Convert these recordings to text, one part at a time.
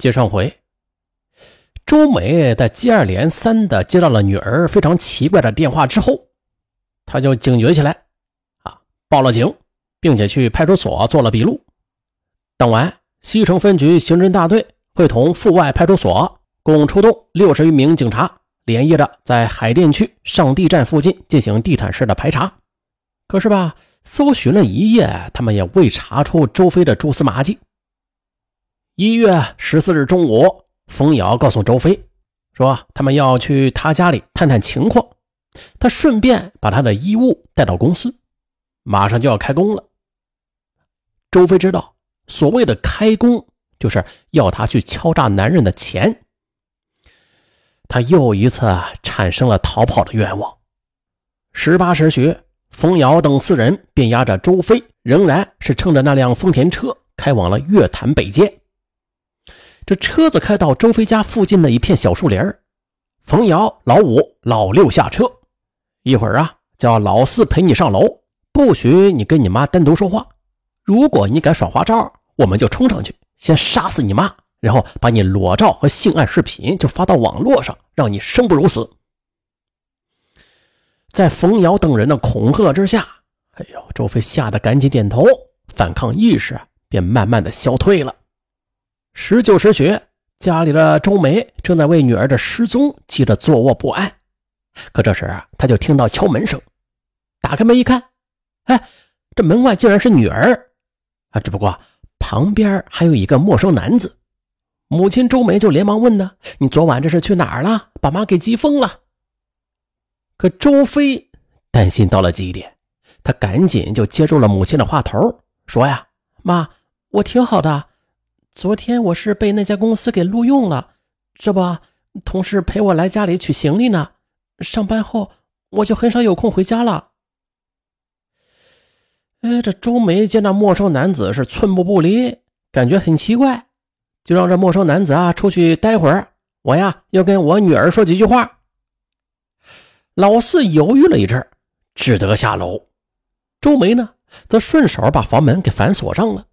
接上回，周美在接二连三的接到了女儿非常奇怪的电话之后，她就警觉起来，啊，报了警，并且去派出所做了笔录。当晚，西城分局刑侦大队会同阜外派出所共出动六十余名警察，连夜的在海淀区上地站附近进行地毯式的排查。可是吧，搜寻了一夜，他们也未查出周飞的蛛丝马迹。一月十四日中午，冯瑶告诉周飞，说他们要去他家里探探情况，他顺便把他的衣物带到公司，马上就要开工了。周飞知道，所谓的开工，就是要他去敲诈男人的钱。他又一次产生了逃跑的愿望。十八时许，冯瑶等四人便押着周飞，仍然是乘着那辆丰田车，开往了月坛北街。这车子开到周飞家附近的一片小树林冯瑶、老五、老六下车，一会儿啊，叫老四陪你上楼，不许你跟你妈单独说话。如果你敢耍花招，我们就冲上去，先杀死你妈，然后把你裸照和性爱视频就发到网络上，让你生不如死。在冯瑶等人的恐吓之下，哎呦，周飞吓得赶紧点头，反抗意识便慢慢的消退了。十九时许，家里的周梅正在为女儿的失踪急得坐卧不安。可这时，他就听到敲门声，打开门一看，哎，这门外竟然是女儿啊！只不过旁边还有一个陌生男子。母亲周梅就连忙问呢：“你昨晚这是去哪儿了？把妈给急疯了。”可周飞担心到了极点，他赶紧就接住了母亲的话头，说：“呀，妈，我挺好的。”昨天我是被那家公司给录用了，这不，同事陪我来家里取行李呢。上班后我就很少有空回家了。哎，这周梅见那陌生男子是寸步不离，感觉很奇怪，就让这陌生男子啊出去待会儿。我呀要跟我女儿说几句话。老四犹豫了一阵，只得下楼。周梅呢，则顺手把房门给反锁上了。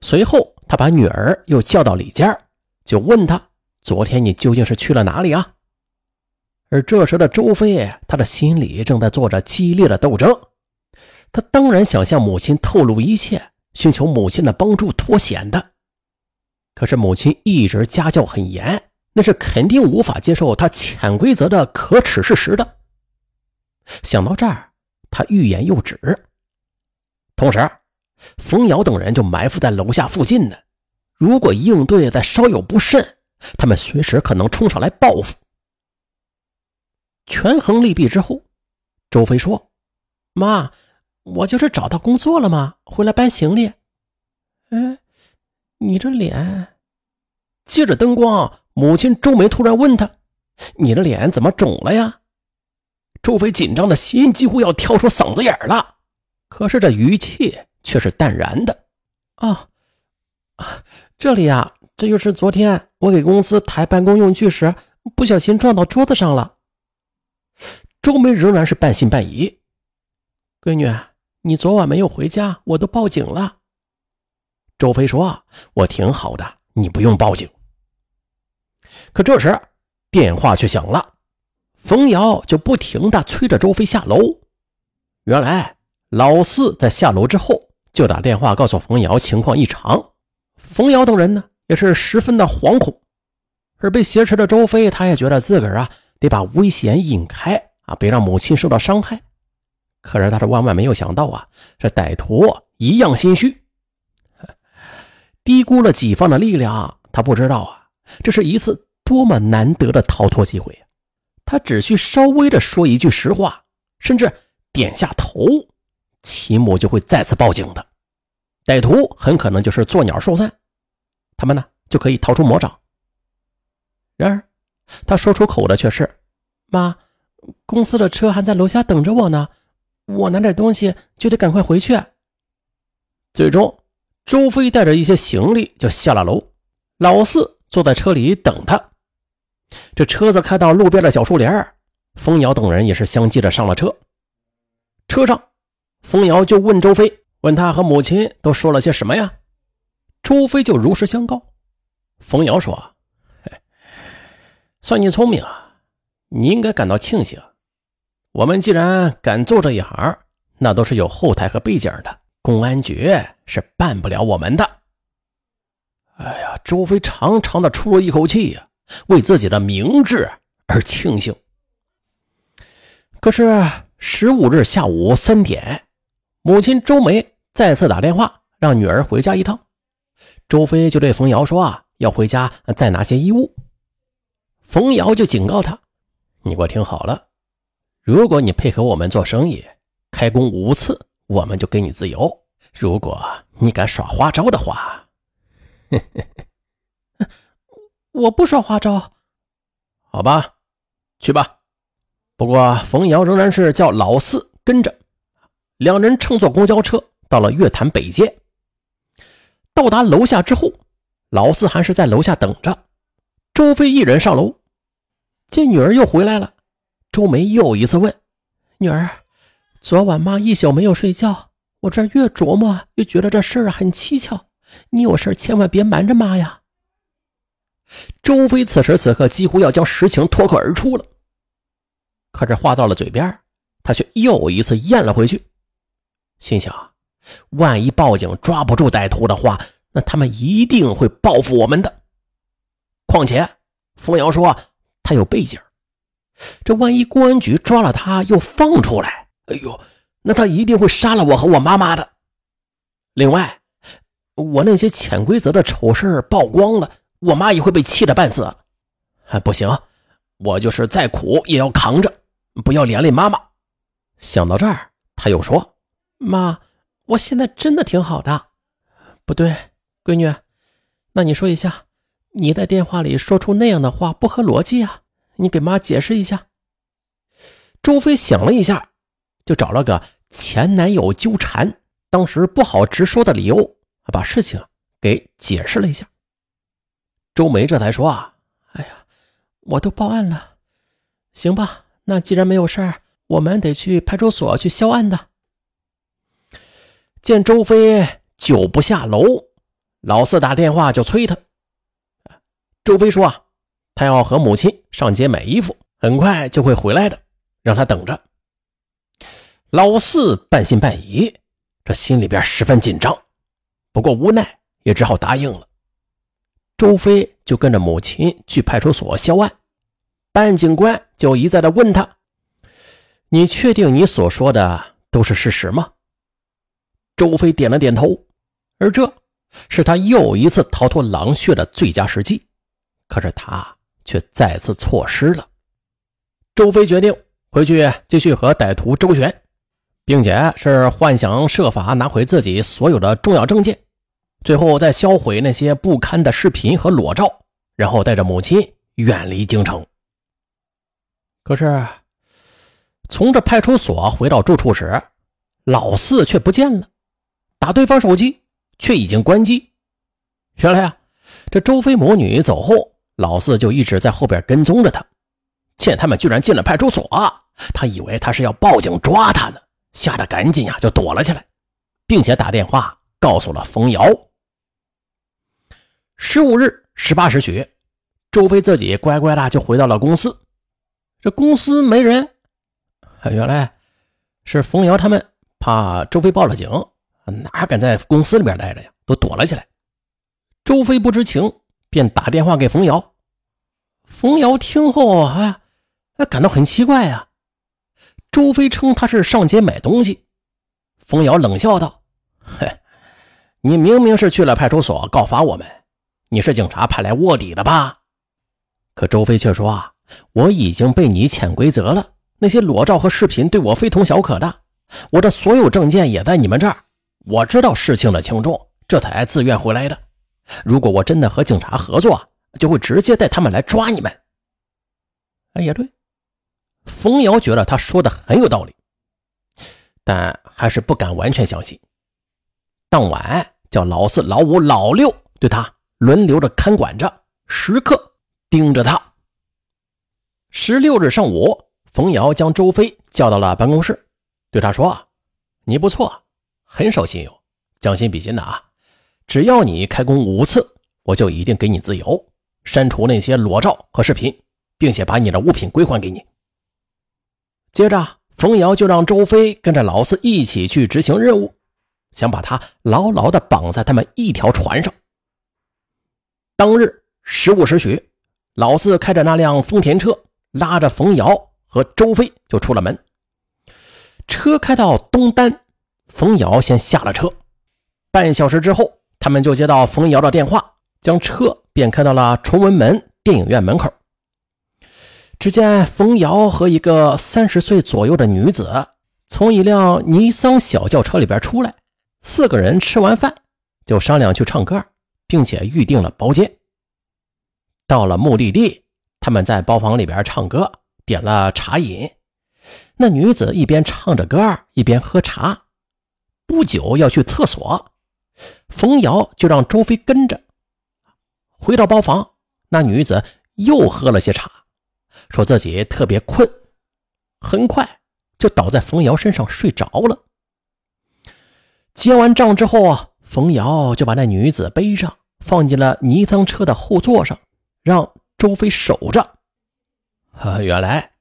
随后。他把女儿又叫到里间，就问他：“昨天你究竟是去了哪里啊？”而这时的周飞，他的心里正在做着激烈的斗争。他当然想向母亲透露一切，寻求母亲的帮助脱险的。可是母亲一直家教很严，那是肯定无法接受他潜规则的可耻事实的。想到这儿，他欲言又止，同时。冯瑶等人就埋伏在楼下附近呢，如果应对再稍有不慎，他们随时可能冲上来报复。权衡利弊之后，周飞说：“妈，我就是找到工作了吗？回来搬行李。”哎，你这脸……借着灯光，母亲周梅突然问他：“你的脸怎么肿了呀？”周飞紧张的心几乎要跳出嗓子眼了，可是这语气……却是淡然的，啊，这里啊，这就是昨天我给公司抬办公用具时不小心撞到桌子上了。周梅仍然是半信半疑。闺女，你昨晚没有回家，我都报警了。周飞说：“我挺好的，你不用报警。”可这时电话却响了，冯瑶就不停的催着周飞下楼。原来老四在下楼之后。就打电话告诉冯瑶情况异常，冯瑶等人呢也是十分的惶恐，而被挟持的周飞，他也觉得自个儿啊得把危险引开啊，别让母亲受到伤害。可是他是万万没有想到啊，这歹徒一样心虚，低估了己方的力量。他不知道啊，这是一次多么难得的逃脱机会他只需稍微的说一句实话，甚至点下头。齐母就会再次报警的，歹徒很可能就是作鸟兽散，他们呢就可以逃出魔掌。然而，他说出口的却是：“妈，公司的车还在楼下等着我呢，我拿点东西就得赶快回去。”最终，周飞带着一些行李就下了楼，老四坐在车里等他。这车子开到路边的小树林，风鸟等人也是相继的上了车，车上。冯瑶就问周飞：“问他和母亲都说了些什么呀？”周飞就如实相告。冯瑶说：“算你聪明啊，你应该感到庆幸。我们既然敢做这一行，那都是有后台和背景的，公安局是办不了我们的。”哎呀，周飞长长的出了一口气呀，为自己的明智而庆幸。可是十五日下午三点，母亲周梅再次打电话让女儿回家一趟，周飞就对冯瑶说：“啊。”要回家再拿些衣物，冯瑶就警告他：“你给我听好了，如果你配合我们做生意，开工五次，我们就给你自由；如果你敢耍花招的话，我不耍花招，好吧，去吧。”不过冯瑶仍然是叫老四跟着，两人乘坐公交车到了月坛北街。到达楼下之后。老四还是在楼下等着，周飞一人上楼，见女儿又回来了，周梅又一次问：“女儿，昨晚妈一宿没有睡觉，我这越琢磨越觉得这事儿很蹊跷，你有事千万别瞒着妈呀。”周飞此时此刻几乎要将实情脱口而出了，可是话到了嘴边，他却又一次咽了回去，心想：万一报警抓不住歹徒的话。那他们一定会报复我们的。况且，冯瑶说他有背景，这万一公安局抓了他又放出来，哎呦，那他一定会杀了我和我妈妈的。另外，我那些潜规则的丑事曝光了，我妈也会被气得半死。哎，不行，我就是再苦也要扛着，不要连累妈妈。想到这儿，他又说：“妈，我现在真的挺好的。不对。”闺女，那你说一下，你在电话里说出那样的话不合逻辑啊！你给妈解释一下。周飞想了一下，就找了个前男友纠缠，当时不好直说的理由，把事情给解释了一下。周梅这才说：“啊，哎呀，我都报案了，行吧？那既然没有事儿，我们得去派出所去销案的。”见周飞久不下楼。老四打电话就催他，周飞说：“啊，他要和母亲上街买衣服，很快就会回来的，让他等着。”老四半信半疑，这心里边十分紧张，不过无奈也只好答应了。周飞就跟着母亲去派出所销案，办警官就一再的问他：“你确定你所说的都是事实吗？”周飞点了点头，而这。是他又一次逃脱狼穴的最佳时机，可是他却再次错失了。周飞决定回去继续和歹徒周旋，并且是幻想设法拿回自己所有的重要证件，最后再销毁那些不堪的视频和裸照，然后带着母亲远离京城。可是，从这派出所回到住处时，老四却不见了，打对方手机。却已经关机。原来啊，这周飞母女走后，老四就一直在后边跟踪着他。见他们居然进了派出所，他以为他是要报警抓他呢，吓得赶紧呀就躲了起来，并且打电话告诉了冯瑶。十五日十八时许，周飞自己乖乖的就回到了公司。这公司没人，原来是冯瑶他们怕周飞报了警。哪敢在公司里边待着呀？都躲了起来。周飞不知情，便打电话给冯瑶。冯瑶听后啊，感到很奇怪呀。周飞称他是上街买东西。冯瑶冷笑道：“嘿，你明明是去了派出所告发我们，你是警察派来卧底的吧？”可周飞却说：“啊，我已经被你潜规则了。那些裸照和视频对我非同小可的，我的所有证件也在你们这儿。”我知道事情的轻重，这才自愿回来的。如果我真的和警察合作，就会直接带他们来抓你们。哎，也对，冯瑶觉得他说的很有道理，但还是不敢完全相信。当晚叫老四、老五、老六对他轮流的看管着，时刻盯着他。十六日上午，冯瑶将周飞叫到了办公室，对他说：“你不错。”很守信用，将心比心的啊！只要你开工五次，我就一定给你自由，删除那些裸照和视频，并且把你的物品归还给你。接着，冯瑶就让周飞跟着老四一起去执行任务，想把他牢牢地绑在他们一条船上。当日十五时许，老四开着那辆丰田车，拉着冯瑶和周飞就出了门。车开到东单，冯瑶先下了车。半小时之后，他们就接到冯瑶的电话。将车便开到了崇文门电影院门口。只见冯瑶和一个三十岁左右的女子从一辆尼桑小轿车里边出来，四个人吃完饭就商量去唱歌，并且预定了包间。到了目的地，他们在包房里边唱歌，点了茶饮。那女子一边唱着歌，一边喝茶。不久要去厕所，冯瑶就让周飞跟着。回到包房，那女子又喝了些茶，说自己特别困，很快就倒在冯瑶身上睡着了。结完账之后啊，冯瑶就把那女子背上，放进了尼桑车的后座上，让周飞守着。原来，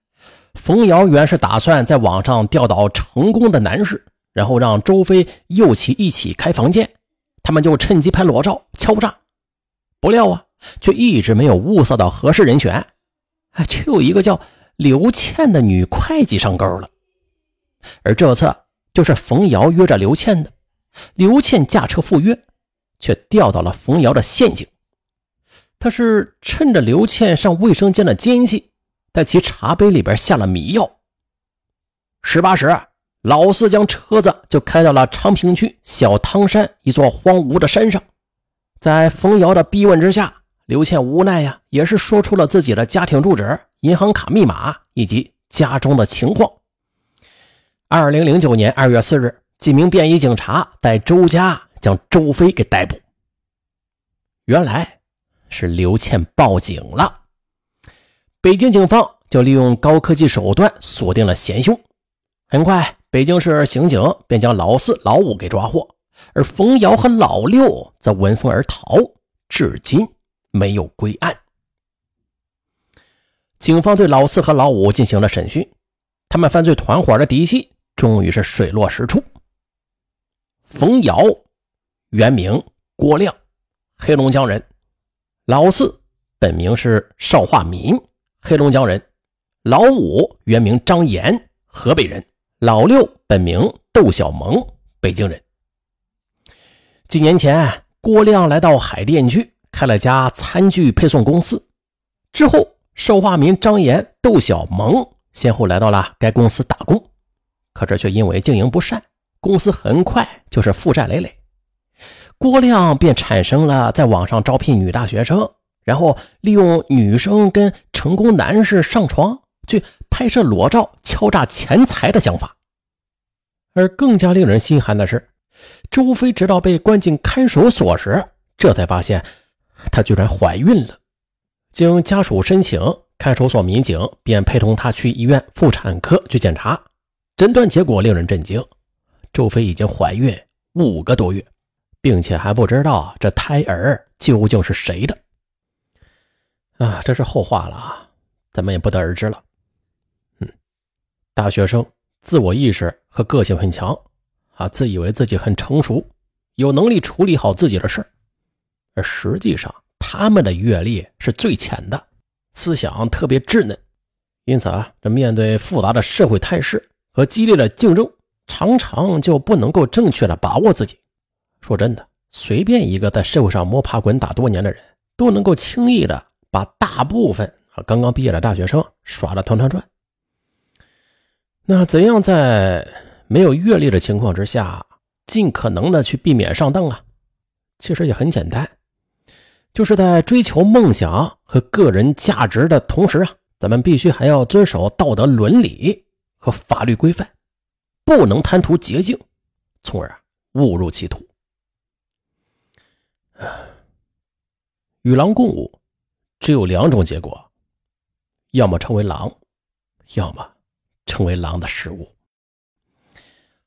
冯瑶原是打算在网上钓到成功的男士，然后让周飞诱其一起开房间，他们就趁机拍裸照敲诈。不料啊，却一直没有物色到合适人选，哎，却有一个叫刘倩的女会计上钩了。而这次就是冯瑶约着刘倩的，刘倩驾车赴约，却掉到了冯瑶的陷阱。他是趁着刘倩上卫生间的间隙，在其茶杯里边下了迷药。十八时，老四将车子就开到了昌平区小汤山一座荒芜的山上。在冯瑶的逼问之下，刘倩无奈呀，也是说出了自己的家庭住址、银行卡密码以及家中的情况。二零零九年二月四日，几名便衣警察在周家将周飞给逮捕。原来是刘倩报警了，北京警方就利用高科技手段锁定了嫌凶。很快，北京市刑警便将老四、老五给抓获。而冯瑶和老六则闻风而逃，至今没有归案。警方对老四和老五进行了审讯，他们犯罪团伙的底细终于是水落石出。冯瑶原名郭亮，黑龙江人；老四本名是邵化民，黑龙江人；老五原名张岩，河北人；老六本名窦小萌，北京人。几年前，郭亮来到海淀区开了家餐具配送公司。之后，邵化民、张岩、窦小萌先后来到了该公司打工，可这却因为经营不善，公司很快就是负债累累。郭亮便产生了在网上招聘女大学生，然后利用女生跟成功男士上床去拍摄裸照敲诈钱财的想法。而更加令人心寒的是。周飞直到被关进看守所时，这才发现她居然怀孕了。经家属申请，看守所民警便陪同她去医院妇产科去检查。诊断结果令人震惊：周飞已经怀孕五个多月，并且还不知道这胎儿究竟是谁的。啊，这是后话了啊，咱们也不得而知了。大学生自我意识和个性很强。啊，自以为自己很成熟，有能力处理好自己的事而实际上他们的阅历是最浅的，思想特别稚嫩，因此啊，这面对复杂的社会态势和激烈的竞争，常常就不能够正确的把握自己。说真的，随便一个在社会上摸爬滚打多年的人，都能够轻易的把大部分啊刚刚毕业的大学生耍得团团转。那怎样在？没有阅历的情况之下，尽可能的去避免上当啊。其实也很简单，就是在追求梦想和个人价值的同时啊，咱们必须还要遵守道德伦理和法律规范，不能贪图捷径，从而误入歧途。与狼共舞，只有两种结果：要么成为狼，要么成为狼的食物。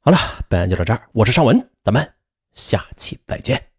好了，本案就到这儿。我是尚文，咱们下期再见。